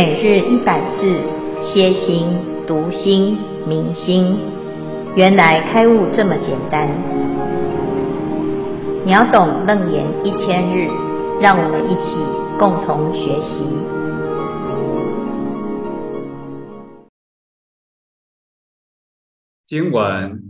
每日一百字，歇心、读心、明心，原来开悟这么简单。秒懂楞严一千日，让我们一起共同学习。经文：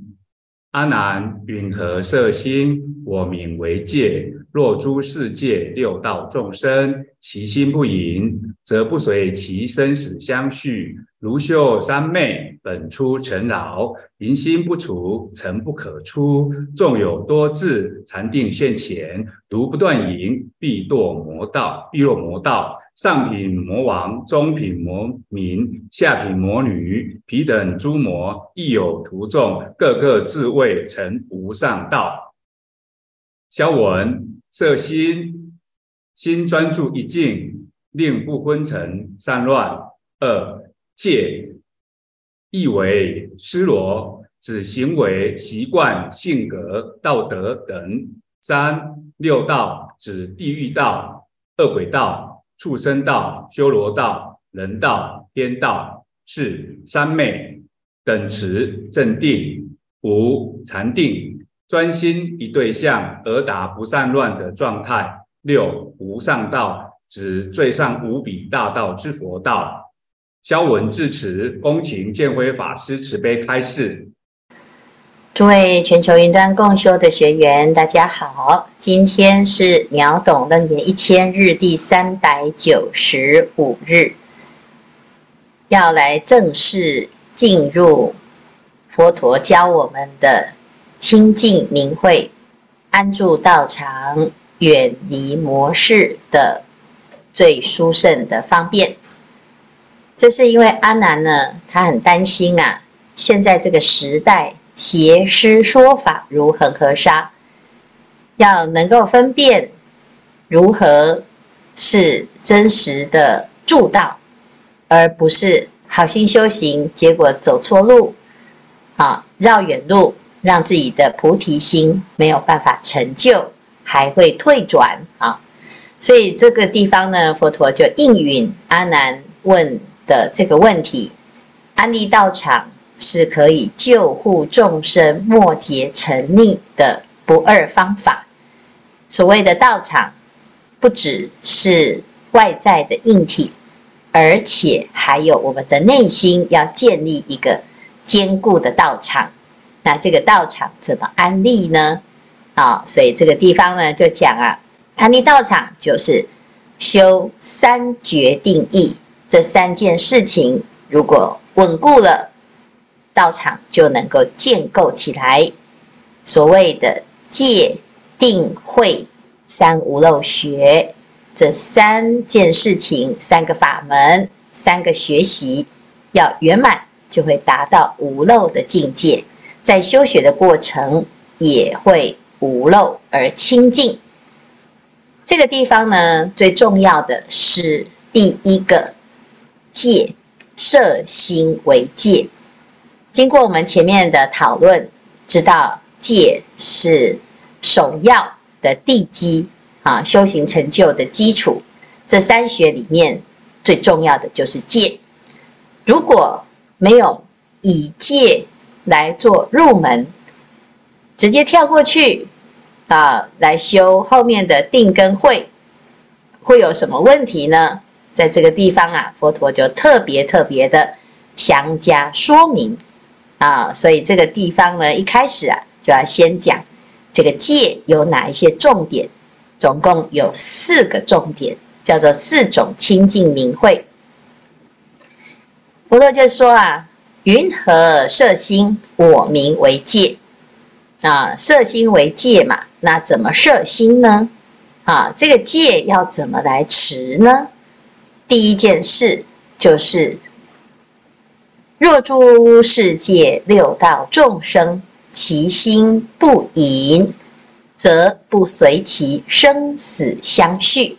阿难，云何色心？我名为戒。若诸世界六道众生，其心不盈，则不随其生死相续。如秀三昧，本出尘扰，淫心不除，尘不可出。纵有多智，禅定现前，独不断淫，必堕魔道。必落魔道。上品魔王，中品魔民，下品魔女，彼等诸魔，亦有徒众，个个自谓成无上道。消文。摄心，心专注一境，令不昏沉散乱。二戒，意为失罗，指行为习惯、性格、道德等。三六道，指地狱道、恶鬼道、畜生道、修罗道、人道、天道。四三昧，等持正定。五禅定。专心一对象而达不散乱的状态。六无上道，指最上无比大道之佛道。消文至此，恭请见辉法师慈悲开示。诸位全球云端共修的学员，大家好，今天是秒懂楞严一千日第三百九十五日，要来正式进入佛陀教我们的。清净明慧，安住道场，远离魔事的最殊胜的方便。这是因为阿难呢，他很担心啊，现在这个时代邪师说法如恒河沙，要能够分辨如何是真实的助道，而不是好心修行，结果走错路，啊，绕远路。让自己的菩提心没有办法成就，还会退转啊！所以这个地方呢，佛陀就应允阿难问的这个问题：安立道场是可以救护众生末劫沉溺的不二方法。所谓的道场，不只是外在的硬体，而且还有我们的内心要建立一个坚固的道场。那这个道场怎么安立呢？啊，所以这个地方呢就讲啊，安立道场就是修三决定义这三件事情，如果稳固了，道场就能够建构起来。所谓的戒定慧三无漏学这三件事情，三个法门，三个学习要圆满，就会达到无漏的境界。在修学的过程也会无漏而清净。这个地方呢，最重要的是第一个戒，摄心为戒。经过我们前面的讨论，知道戒是首要的地基啊，修行成就的基础。这三学里面最重要的就是戒。如果没有以戒来做入门，直接跳过去啊，来修后面的定跟会，会有什么问题呢？在这个地方啊，佛陀就特别特别的详加说明啊，所以这个地方呢，一开始啊，就要先讲这个戒有哪一些重点，总共有四个重点，叫做四种清净明慧。佛陀就说啊。云何摄心？我名为戒啊，摄心为戒嘛。那怎么摄心呢？啊，这个戒要怎么来持呢？第一件事就是，若诸世界六道众生，其心不隐，则不随其生死相续。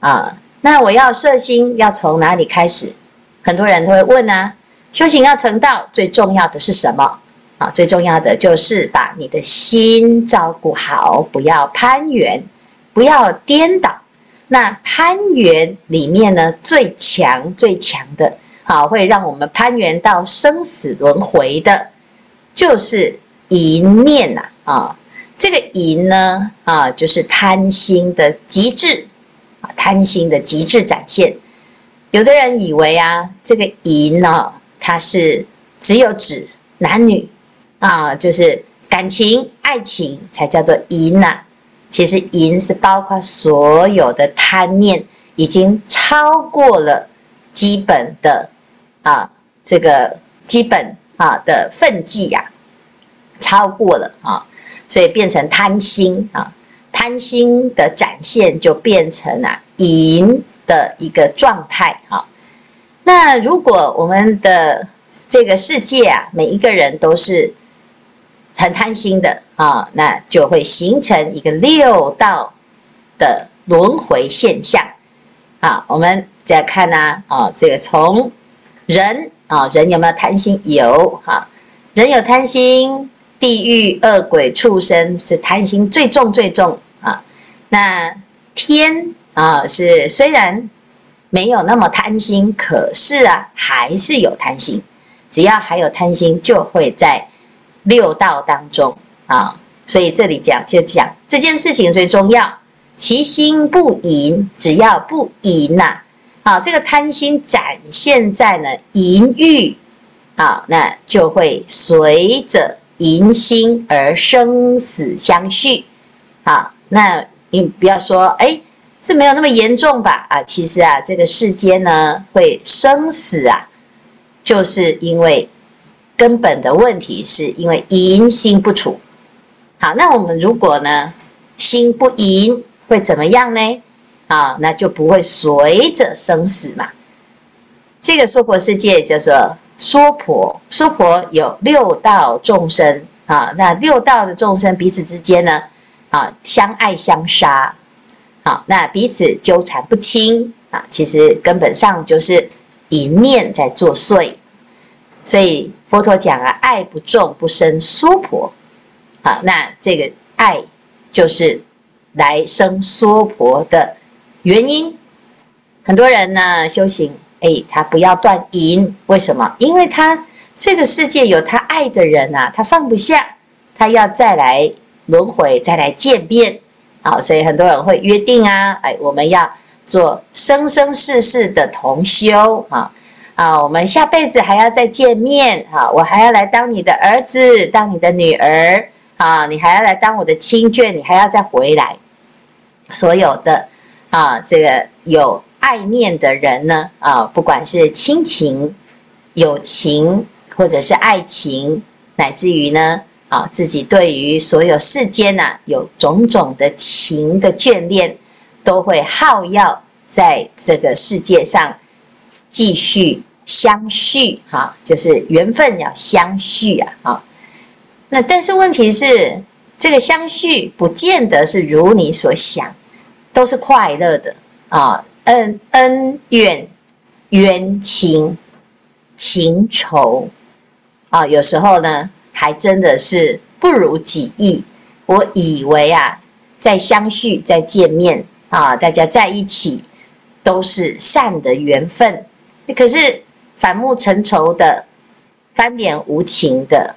啊，那我要摄心，要从哪里开始？很多人都会问啊。修行要成道，最重要的是什么？啊，最重要的就是把你的心照顾好，不要攀缘，不要颠倒，那攀缘里面呢，最强最强的，好，会让我们攀缘到生死轮回的，就是淫念呐，啊，这个淫呢，啊，就是贪心的极致，啊，贪心的极致展现。有的人以为啊，这个淫呢，它是只有指男女，啊，就是感情、爱情才叫做淫呐。其实淫是包括所有的贪念，已经超过了基本的啊，这个基本啊的分际呀，超过了啊，所以变成贪心啊，贪心的展现就变成了淫的一个状态啊。那如果我们的这个世界啊，每一个人都是。很贪心的啊，那就会形成一个六道的轮回现象啊。我们再看呢啊，这个从人啊，人有没有贪心？有哈，人有贪心，地狱恶鬼畜生是贪心最重最重啊。那天啊，是虽然没有那么贪心，可是啊，还是有贪心。只要还有贪心，就会在。六道当中啊，所以这里讲就讲这件事情最重要，其心不淫，只要不淫呐，啊，这个贪心展现在呢淫欲啊，那就会随着淫心而生死相续啊。那你不要说，哎，这没有那么严重吧？啊，其实啊，这个世间呢会生死啊，就是因为。根本的问题是因为淫心不除。好，那我们如果呢心不淫会怎么样呢？啊，那就不会随着生死嘛。这个娑婆世界叫做娑婆，娑婆有六道众生啊，那六道的众生彼此之间呢啊相爱相杀，好，那彼此纠缠不清啊，其实根本上就是淫念在作祟。所以佛陀讲啊，爱不重不生娑婆，好，那这个爱就是来生娑婆的原因。很多人呢修行，哎，他不要断淫，为什么？因为他这个世界有他爱的人啊，他放不下，他要再来轮回，再来见面，好，所以很多人会约定啊，哎，我们要做生生世世的同修啊。啊，我们下辈子还要再见面啊！我还要来当你的儿子，当你的女儿啊！你还要来当我的亲眷，你还要再回来。所有的啊，这个有爱念的人呢啊，不管是亲情、友情，或者是爱情，乃至于呢啊，自己对于所有世间呐、有种种的情的眷恋，都会耗要在这个世界上继续。相续哈，就是缘分要相续啊，啊，那但是问题是，这个相续不见得是如你所想，都是快乐的啊，恩恩怨冤情情仇啊，有时候呢，还真的是不如己意。我以为啊，在相续，在见面啊，大家在一起都是善的缘分，可是。反目成仇的、翻脸无情的，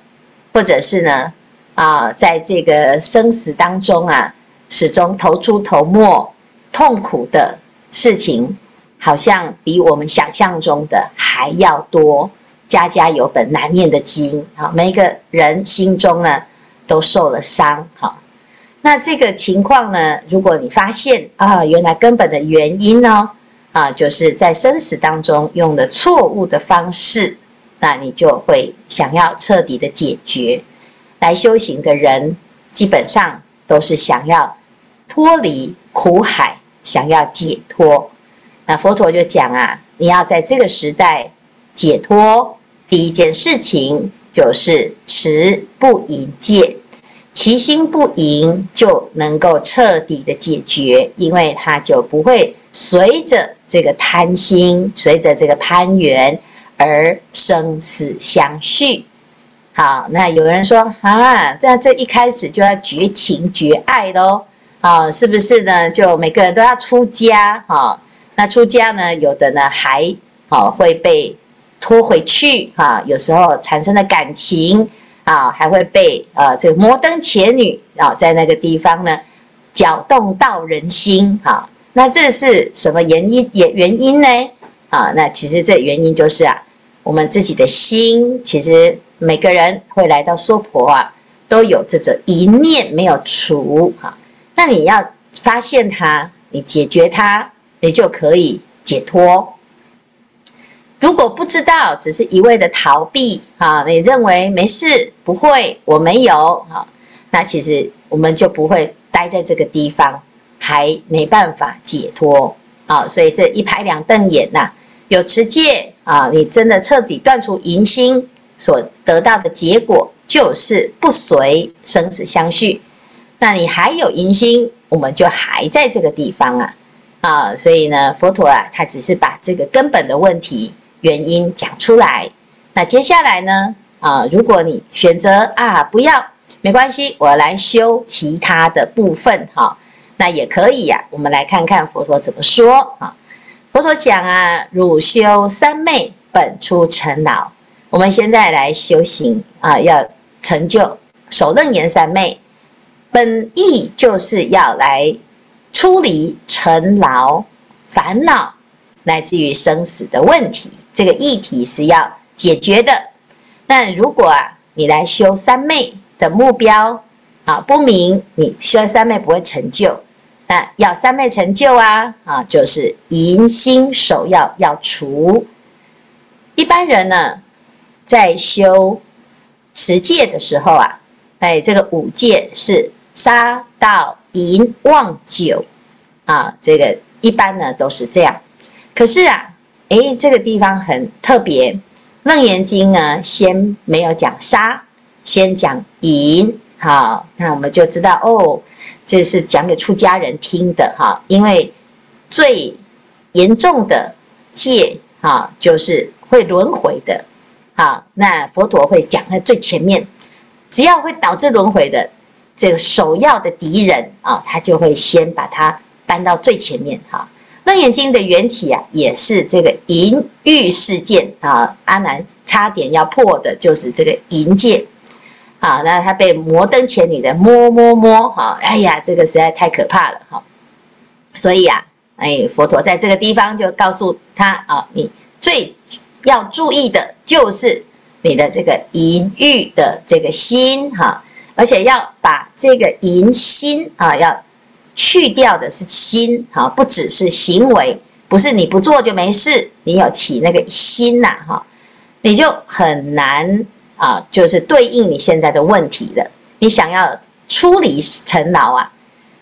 或者是呢啊，在这个生死当中啊，始终头出头没、痛苦的事情，好像比我们想象中的还要多。家家有本难念的经啊，每一个人心中呢都受了伤。哈，那这个情况呢，如果你发现啊，原来根本的原因呢？啊，就是在生死当中用的错误的方式，那你就会想要彻底的解决。来修行的人，基本上都是想要脱离苦海，想要解脱。那佛陀就讲啊，你要在这个时代解脱，第一件事情就是持不淫戒。其心不淫，就能够彻底的解决，因为他就不会随着这个贪心，随着这个攀缘而生死相续。好，那有人说啊，这这一开始就要绝情绝爱喽，啊，是不是呢？就每个人都要出家哈？那出家呢，有的呢还啊会被拖回去哈，有时候产生了感情啊，还会被呃这个摩登伽女啊在那个地方呢搅动到人心哈。那这是什么原因？也原因呢？啊，那其实这原因就是啊，我们自己的心，其实每个人会来到娑婆啊，都有这种一念没有除哈。那你要发现它，你解决它，你就可以解脱。如果不知道，只是一味的逃避啊，你认为没事，不会，我没有啊，那其实我们就不会待在这个地方。还没办法解脱啊，所以这一拍两瞪眼呐、啊，有持戒啊，你真的彻底断除淫心所得到的结果，就是不随生死相续。那你还有淫心，我们就还在这个地方啊啊，所以呢，佛陀啊，他只是把这个根本的问题原因讲出来。那接下来呢啊，如果你选择啊不要，没关系，我来修其他的部分哈。那也可以呀、啊，我们来看看佛陀怎么说啊？佛陀讲啊，汝修三昧，本出尘劳。我们现在来修行啊，要成就首楞严三昧，本意就是要来出离尘劳、烦恼，乃至于生死的问题。这个议题是要解决的。那如果啊，你来修三昧的目标啊不明，你修三昧不会成就。那要三昧成就啊啊，就是淫心首要要除。一般人呢，在修持戒的时候啊，哎，这个五戒是杀盗淫妄酒啊，这个一般呢都是这样。可是啊，哎，这个地方很特别，《楞严经》呢先没有讲杀，先讲淫。好，那我们就知道哦。这是讲给出家人听的哈，因为最严重的戒哈，就是会轮回的。好，那佛陀会讲在最前面，只要会导致轮回的这个首要的敌人啊，他就会先把它搬到最前面哈。楞严经的缘起啊，也是这个淫欲事件啊，阿难差点要破的就是这个淫戒。好，那他被摩登伽女的摸摸摸，哈，哎呀，这个实在太可怕了，哈。所以啊，哎，佛陀在这个地方就告诉他啊，你最要注意的就是你的这个淫欲的这个心，哈，而且要把这个淫心啊，要去掉的是心，哈，不只是行为，不是你不做就没事，你有起那个心呐，哈，你就很难。啊，就是对应你现在的问题的。你想要出离尘劳啊，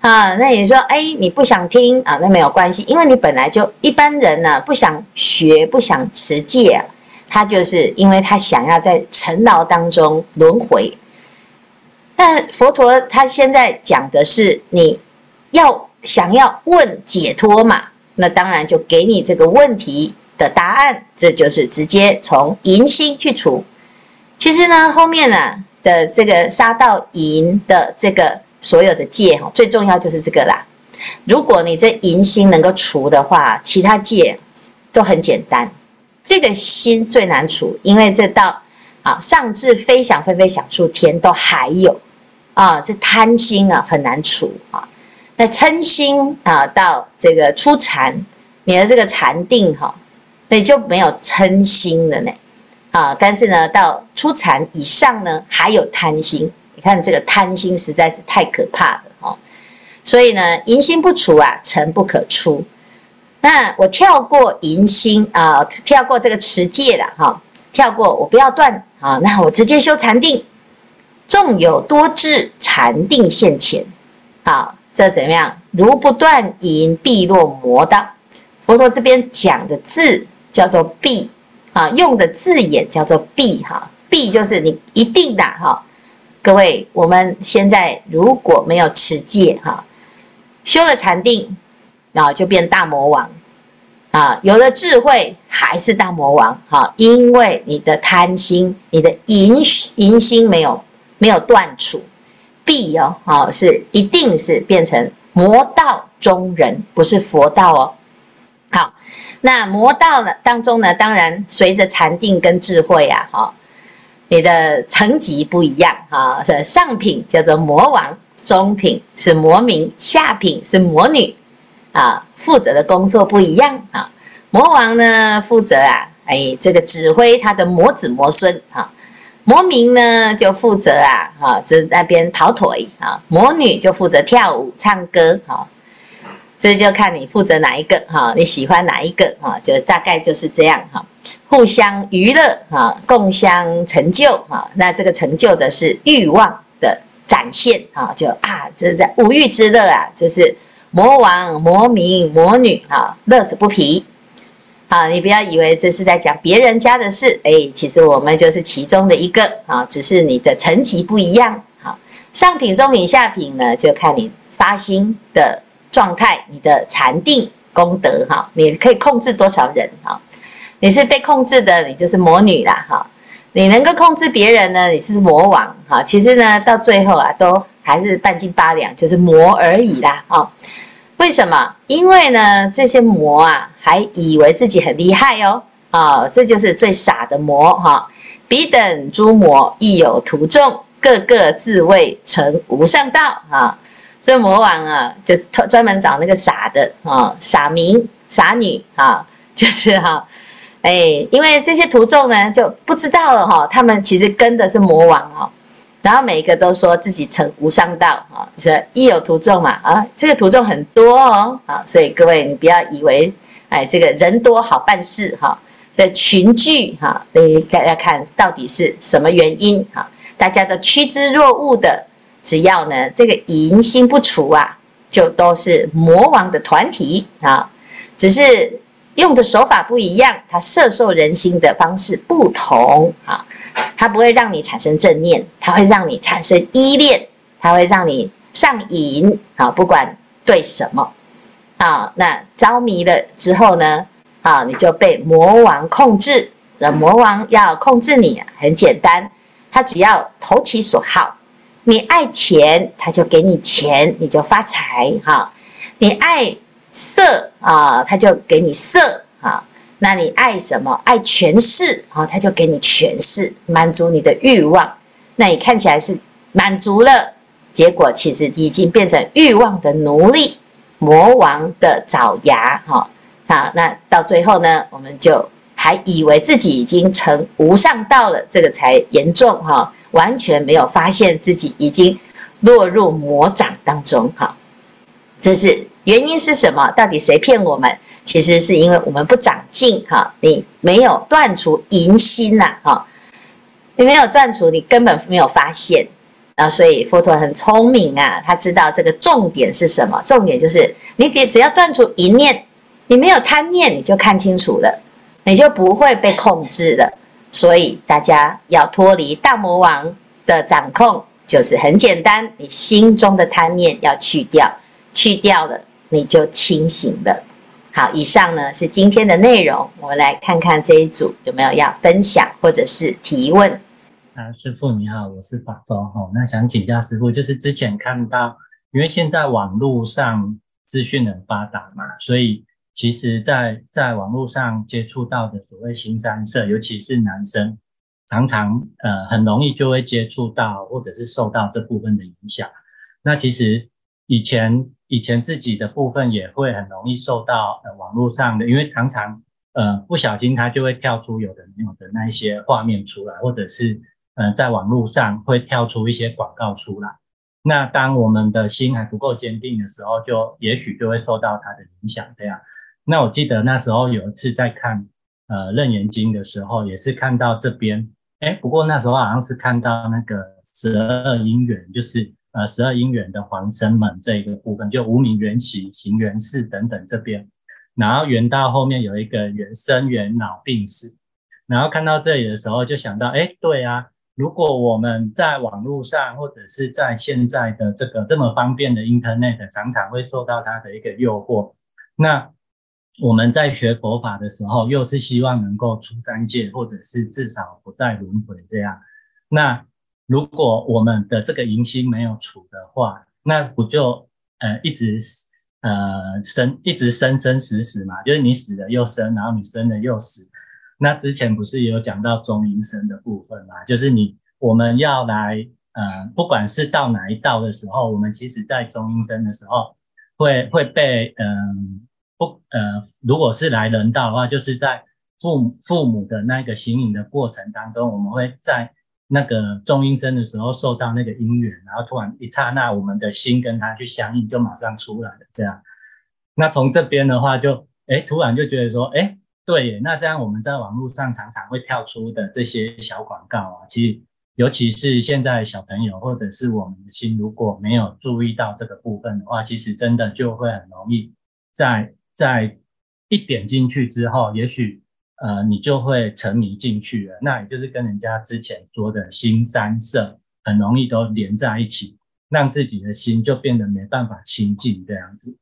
啊，那你说，哎，你不想听啊，那没有关系，因为你本来就一般人呢，不想学，不想持戒，他就是因为他想要在尘劳当中轮回。那佛陀他现在讲的是，你要想要问解脱嘛，那当然就给你这个问题的答案，这就是直接从银心去除。其实呢，后面呢的这个杀到银的这个所有的戒哈，最重要就是这个啦。如果你这银心能够除的话，其他戒都很简单。这个心最难除，因为这到啊上至飞翔飞飞想出天都还有啊，这贪心啊很难除啊。那嗔心啊到这个初禅，你的这个禅定哈，那就没有嗔心了呢。啊，但是呢，到初禅以上呢，还有贪心。你看这个贪心实在是太可怕了哦。所以呢，淫心不除啊，尘不可出。那我跳过淫心啊，跳过这个持戒了哈，跳过我不要断啊，那我直接修禅定。纵有多智，禅定现前。好，这怎么样？如不断淫，必落魔道。佛陀这边讲的字叫做必。啊，用的字眼叫做必哈，必就是你一定的哈。各位，我们现在如果没有持戒哈，修了禅定，然后就变大魔王啊，有了智慧还是大魔王哈，因为你的贪心、你的淫心没有没有断除，必哦，哈是一定是变成魔道中人，不是佛道哦。好，那魔道呢当中呢，当然随着禅定跟智慧啊，哈，你的层级不一样啊。是上品叫做魔王，中品是魔民，下品是魔女啊。负责的工作不一样啊。魔王呢负责啊，哎，这个指挥他的魔子魔孙啊。魔民呢就负责啊，哈，这那边跑腿啊。魔女就负责跳舞唱歌，哈。这就看你负责哪一个哈，你喜欢哪一个哈，就大概就是这样哈，互相娱乐哈，共相成就哈。那这个成就的是欲望的展现啊，就啊，这是在五欲之乐啊，就是魔王、魔民、魔女啊，乐此不疲。啊，你不要以为这是在讲别人家的事，哎，其实我们就是其中的一个啊，只是你的层级不一样。好，上品、中品、下品呢，就看你发心的。状态，你的禅定功德哈，你可以控制多少人哈？你是被控制的，你就是魔女啦哈。你能够控制别人呢，你是魔王哈。其实呢，到最后啊，都还是半斤八两，就是魔而已啦啊。为什么？因为呢，这些魔啊，还以为自己很厉害哦啊，这就是最傻的魔哈。彼等诸魔亦有徒众，个个自谓成无上道啊。这魔王啊，就专专门找那个傻的啊，傻民、傻女啊，就是哈、啊，哎，因为这些徒众呢，就不知道了哈，他们其实跟的是魔王哦，然后每一个都说自己成无上道啊，说亦有徒众嘛啊，这个徒众很多哦啊，所以各位你不要以为哎，这个人多好办事哈，这群聚哈，你大家看到底是什么原因哈，大家都趋之若鹜的。只要呢，这个淫心不除啊，就都是魔王的团体啊。只是用的手法不一样，它摄受人心的方式不同啊。它不会让你产生正念，它会让你产生依恋，它会让你上瘾啊。不管对什么啊，那着迷了之后呢，啊，你就被魔王控制。那魔王要控制你，很简单，他只要投其所好。你爱钱，他就给你钱，你就发财哈。你爱色啊，他就给你色啊。那你爱什么？爱权势啊，他就给你权势，满足你的欲望。那你看起来是满足了，结果其实已经变成欲望的奴隶，魔王的爪牙哈。好，那到最后呢，我们就还以为自己已经成无上道了，这个才严重哈。完全没有发现自己已经落入魔掌当中，哈，这是原因是什么？到底谁骗我们？其实是因为我们不长进，哈，你没有断除淫心呐，哈，你没有断除，你根本没有发现啊。所以佛陀很聪明啊，他知道这个重点是什么？重点就是你只只要断除一念，你没有贪念，你就看清楚了，你就不会被控制了。所以大家要脱离大魔王的掌控，就是很简单，你心中的贪念要去掉，去掉了你就清醒了。好，以上呢是今天的内容，我们来看看这一组有没有要分享或者是提问。啊，师父你好，我是法周哈，那想请教师父，就是之前看到，因为现在网络上资讯很发达嘛，所以。其实在，在在网络上接触到的所谓新三色，尤其是男生，常常呃很容易就会接触到，或者是受到这部分的影响。那其实以前以前自己的部分也会很容易受到呃网络上的，因为常常呃不小心它就会跳出有的没有的那一些画面出来，或者是呃在网络上会跳出一些广告出来。那当我们的心还不够坚定的时候，就也许就会受到它的影响，这样。那我记得那时候有一次在看呃《楞严经》的时候，也是看到这边，哎，不过那时候好像是看到那个十二因缘，就是呃十二因缘的黄生门这一个部分，就无明缘起、行缘事等等这边，然后缘到后面有一个缘生缘老病死，然后看到这里的时候就想到，哎，对啊，如果我们在网络上或者是在现在的这个这么方便的 Internet，常常会受到它的一个诱惑，那。我们在学佛法的时候，又是希望能够出三界，或者是至少不再轮回这样。那如果我们的这个淫心没有除的话，那不就呃一直呃生一直生生死死嘛，就是你死了又生，然后你生了又死。那之前不是有讲到中阴身的部分嘛？就是你我们要来呃，不管是到哪一道的时候，我们其实在中阴身的时候会会被嗯、不呃，如果是来人道的话，就是在父母父母的那个行影的过程当中，我们会在那个中阴身的时候受到那个因缘，然后突然一刹那，我们的心跟他去相应，就马上出来了。这样，那从这边的话就，就哎，突然就觉得说，哎。对耶，那这样我们在网络上常常会跳出的这些小广告啊，其实尤其是现在小朋友或者是我们的心，如果没有注意到这个部分的话，其实真的就会很容易在在一点进去之后，也许呃你就会沉迷进去了。那也就是跟人家之前说的心三色很容易都连在一起，让自己的心就变得没办法清净这样子。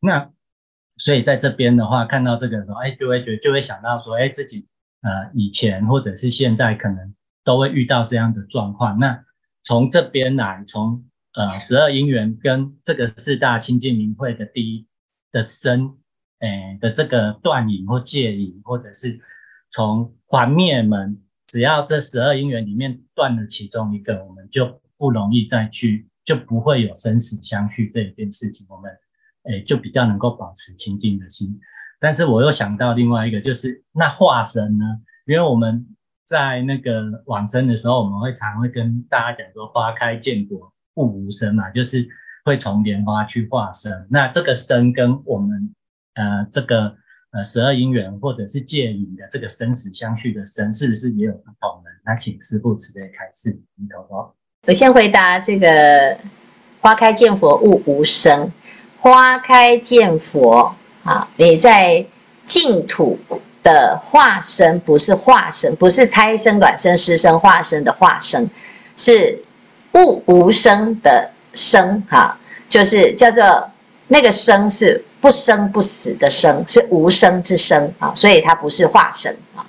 那。所以在这边的话，看到这个的时候，哎，就会觉得就会想到说，哎，自己呃以前或者是现在可能都会遇到这样的状况。那从这边来，从呃十二因缘跟这个四大清净明慧的第一的生，哎的这个断影或戒影，或者是从还灭门，只要这十二因缘里面断了其中一个，我们就不容易再去，就不会有生死相续这一件事情。我们。哎，就比较能够保持清净的心，但是我又想到另外一个，就是那化身呢？因为我们在那个往生的时候，我们会常会跟大家讲说“花开见果，悟无生”嘛，就是会从莲花去化身。那这个身跟我们呃这个呃十二因缘或者是戒引的这个生死相续的生，是不是也有不同呢？那请师父慈悲开示，你头头。我先回答这个“花开见佛，悟无生”。花开见佛啊！你在净土的化身，不是化身，不是胎生、卵生、湿生、化身的化身，是悟无生的生哈，就是叫做那个生是不生不死的生，是无生之生啊，所以它不是化身啊，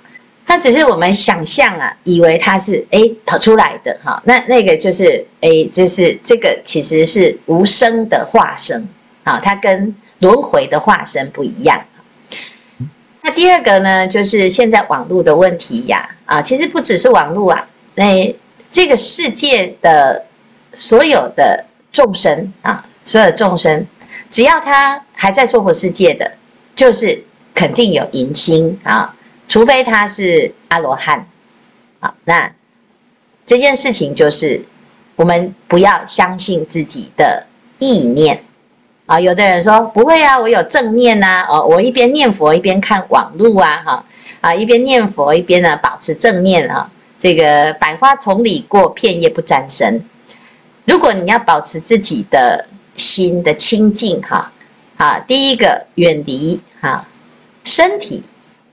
它只是我们想象啊，以为它是哎跑出来的哈，那那个就是哎，就是这个其实是无生的化身。啊，它跟轮回的化身不一样。那第二个呢，就是现在网络的问题呀。啊，其实不只是网络啊，那这个世界的所有的众生啊，所有的众生，只要他还在娑婆世界的，就是肯定有淫心啊，除非他是阿罗汉。好，那这件事情就是我们不要相信自己的意念。啊，有的人说不会啊，我有正念呐，哦，我一边念佛一边看网路啊，哈，啊，一边念佛一边呢保持正念啊，这个百花丛里过，片叶不沾身。如果你要保持自己的心的清净哈，啊，第一个远离哈身体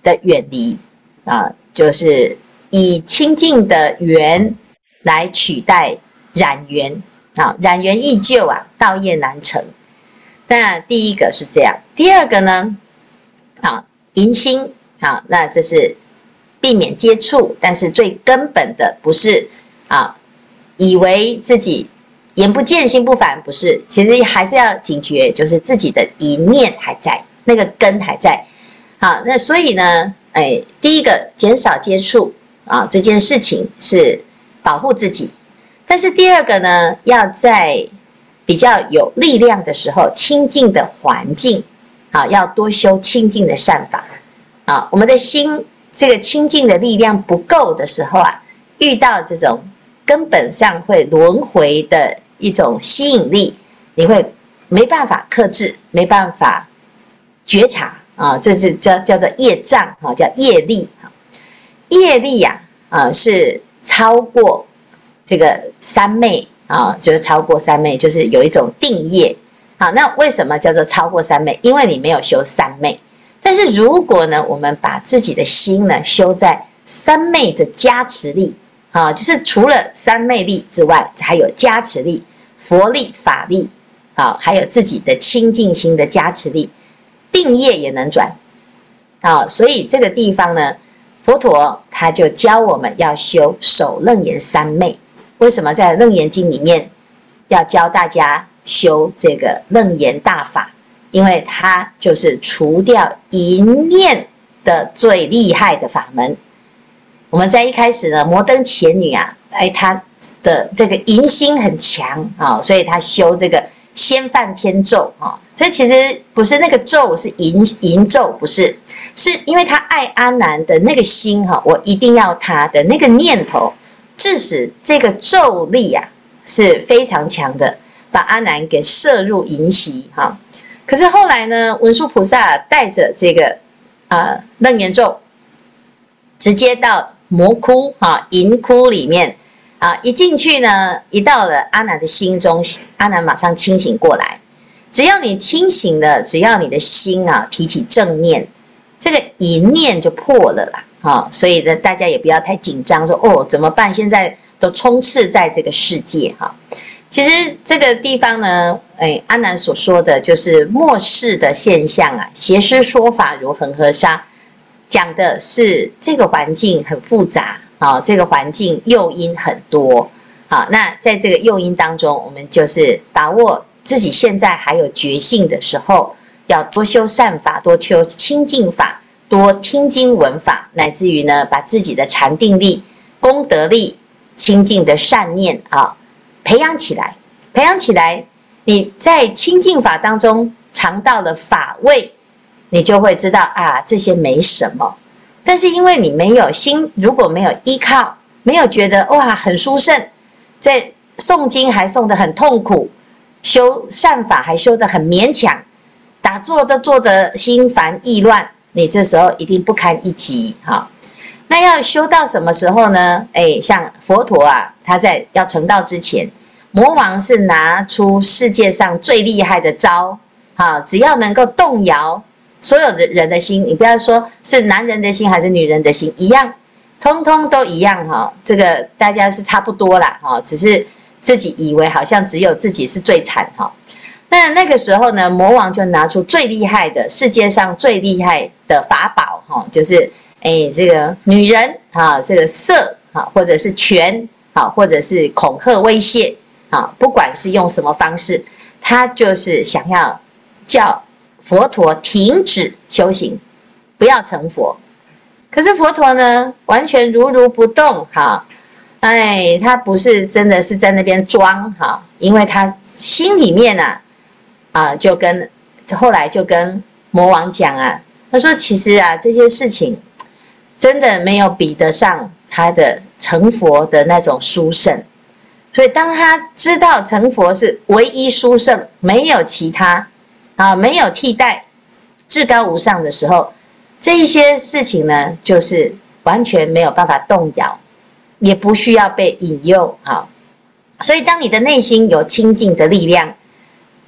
的远离啊，就是以清净的缘来取代染缘啊，染缘易旧啊，道业难成。那第一个是这样，第二个呢？好，迎新，好，那这是避免接触，但是最根本的不是啊，以为自己眼不见心不烦，不是，其实还是要警觉，就是自己的一念还在，那个根还在。好，那所以呢，哎，第一个减少接触啊，这件事情是保护自己，但是第二个呢，要在。比较有力量的时候，清净的环境，啊，要多修清净的善法，啊，我们的心这个清净的力量不够的时候啊，遇到这种根本上会轮回的一种吸引力，你会没办法克制，没办法觉察啊，这是叫叫做业障啊，叫业力啊，业力呀啊是超过这个三昧。啊，就是超过三昧，就是有一种定业。好，那为什么叫做超过三昧？因为你没有修三昧。但是如果呢，我们把自己的心呢修在三昧的加持力，啊，就是除了三昧力之外，还有加持力、佛力、法力，啊，还有自己的清净心的加持力，定业也能转。啊，所以这个地方呢，佛陀他就教我们要修守楞严三昧。为什么在《楞严经》里面要教大家修这个楞严大法，因为它就是除掉淫念的最厉害的法门。我们在一开始呢，摩登伽女啊，哎，她的这个淫心很强啊，所以她修这个先梵天咒啊。这其实不是那个咒，是淫淫咒，不是，是因为她爱阿难的那个心哈，我一定要他的那个念头，致使这个咒力啊是非常强的。把阿难给摄入淫习哈，可是后来呢，文殊菩萨带着这个呃楞严咒，直接到魔窟哈淫窟里面啊，一进去呢，一到了阿难的心中，阿难马上清醒过来。只要你清醒了，只要你的心啊提起正念，这个淫念就破了啦哈。所以呢，大家也不要太紧张，说哦怎么办？现在都充斥在这个世界哈。其实这个地方呢，哎，阿南所说的就是末世的现象啊，邪师说法如恒河沙，讲的是这个环境很复杂啊，这个环境诱因很多啊。那在这个诱因当中，我们就是把握自己现在还有觉性的时候，要多修善法，多修清净法，多听经闻法，乃至于呢，把自己的禅定力、功德力、清净的善念啊。培养起来，培养起来，你在清净法当中尝到了法味，你就会知道啊，这些没什么。但是因为你没有心，如果没有依靠，没有觉得哇很殊胜，在诵经还诵得很痛苦，修善法还修得很勉强，打坐都做得心烦意乱，你这时候一定不堪一击哈。那要修到什么时候呢？哎，像佛陀啊，他在要成道之前。魔王是拿出世界上最厉害的招，哈，只要能够动摇所有的人的心，你不要说是男人的心还是女人的心，一样，通通都一样哈。这个大家是差不多啦，哈，只是自己以为好像只有自己是最惨哈。那那个时候呢，魔王就拿出最厉害的世界上最厉害的法宝哈，就是哎这个女人哈，这个色哈，或者是权哈，或者是恐吓威胁。啊，不管是用什么方式，他就是想要叫佛陀停止修行，不要成佛。可是佛陀呢，完全如如不动。哈，哎，他不是真的是在那边装哈，因为他心里面呢，啊，就跟后来就跟魔王讲啊，他说其实啊，这些事情真的没有比得上他的成佛的那种殊胜。所以，当他知道成佛是唯一殊胜，没有其他，啊，没有替代，至高无上的时候，这一些事情呢，就是完全没有办法动摇，也不需要被引诱啊。所以，当你的内心有清净的力量，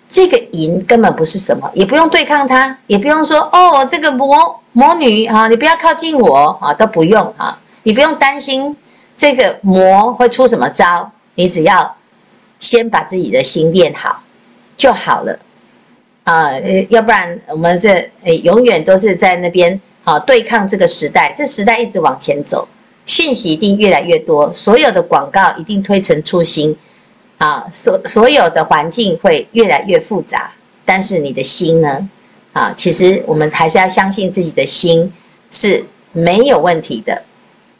这个淫根本不是什么，也不用对抗它，也不用说哦，这个魔魔女啊，你不要靠近我啊，都不用啊，你不用担心这个魔会出什么招。你只要先把自己的心练好就好了啊，要不然我们这诶永远都是在那边啊对抗这个时代，这时代一直往前走，讯息一定越来越多，所有的广告一定推陈出新啊，所所有的环境会越来越复杂，但是你的心呢啊，其实我们还是要相信自己的心是没有问题的。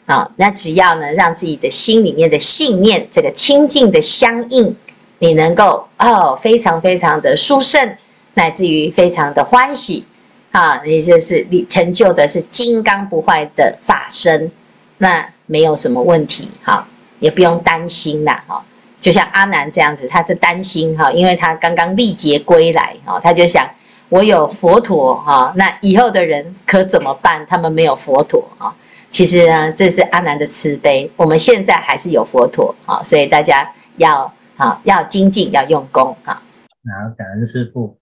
啊，那只要呢，让自己的心里面的信念这个清净的相应，你能够哦，非常非常的殊胜，乃至于非常的欢喜啊，也就是你成就的是金刚不坏的法身，那没有什么问题哈，也不用担心啦哈。就像阿难这样子，他是担心哈，因为他刚刚历劫归来哈，他就想我有佛陀哈，那以后的人可怎么办？他们没有佛陀啊。其实呢，这是阿难的慈悲。我们现在还是有佛陀啊，所以大家要啊要精进，要用功啊。然后感恩师父。